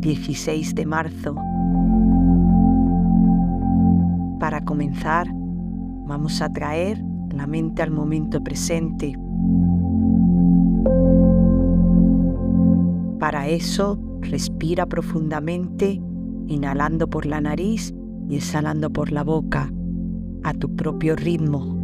16 de marzo. Para comenzar, vamos a traer la mente al momento presente. Para eso, respira profundamente, inhalando por la nariz y exhalando por la boca, a tu propio ritmo.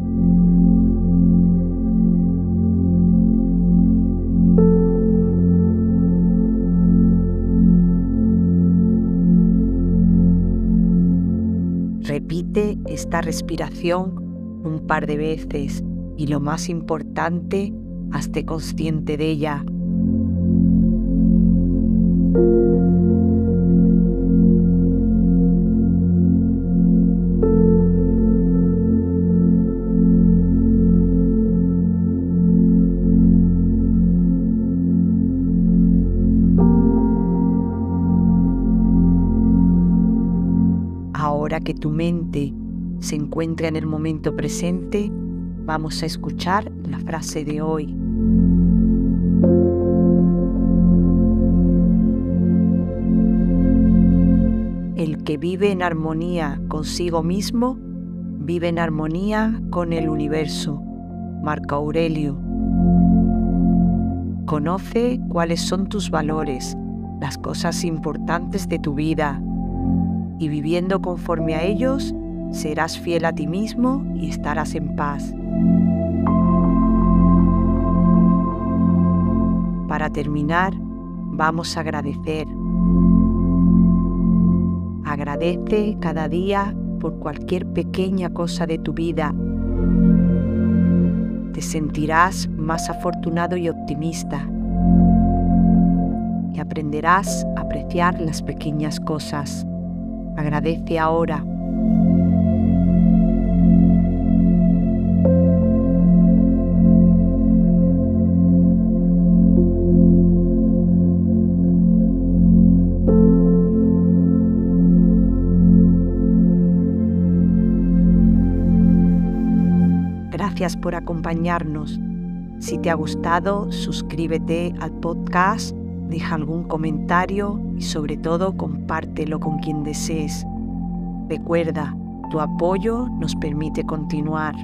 Repite esta respiración un par de veces y lo más importante, hazte consciente de ella. Ahora que tu mente se encuentra en el momento presente, vamos a escuchar la frase de hoy. El que vive en armonía consigo mismo, vive en armonía con el universo. Marco Aurelio. Conoce cuáles son tus valores, las cosas importantes de tu vida, y viviendo conforme a ellos, serás fiel a ti mismo y estarás en paz. Para terminar, vamos a agradecer. Agradece cada día por cualquier pequeña cosa de tu vida. Te sentirás más afortunado y optimista. Y aprenderás a apreciar las pequeñas cosas. Agradece ahora. Gracias por acompañarnos. Si te ha gustado, suscríbete al podcast deja algún comentario y sobre todo compártelo con quien desees. Recuerda, tu apoyo nos permite continuar.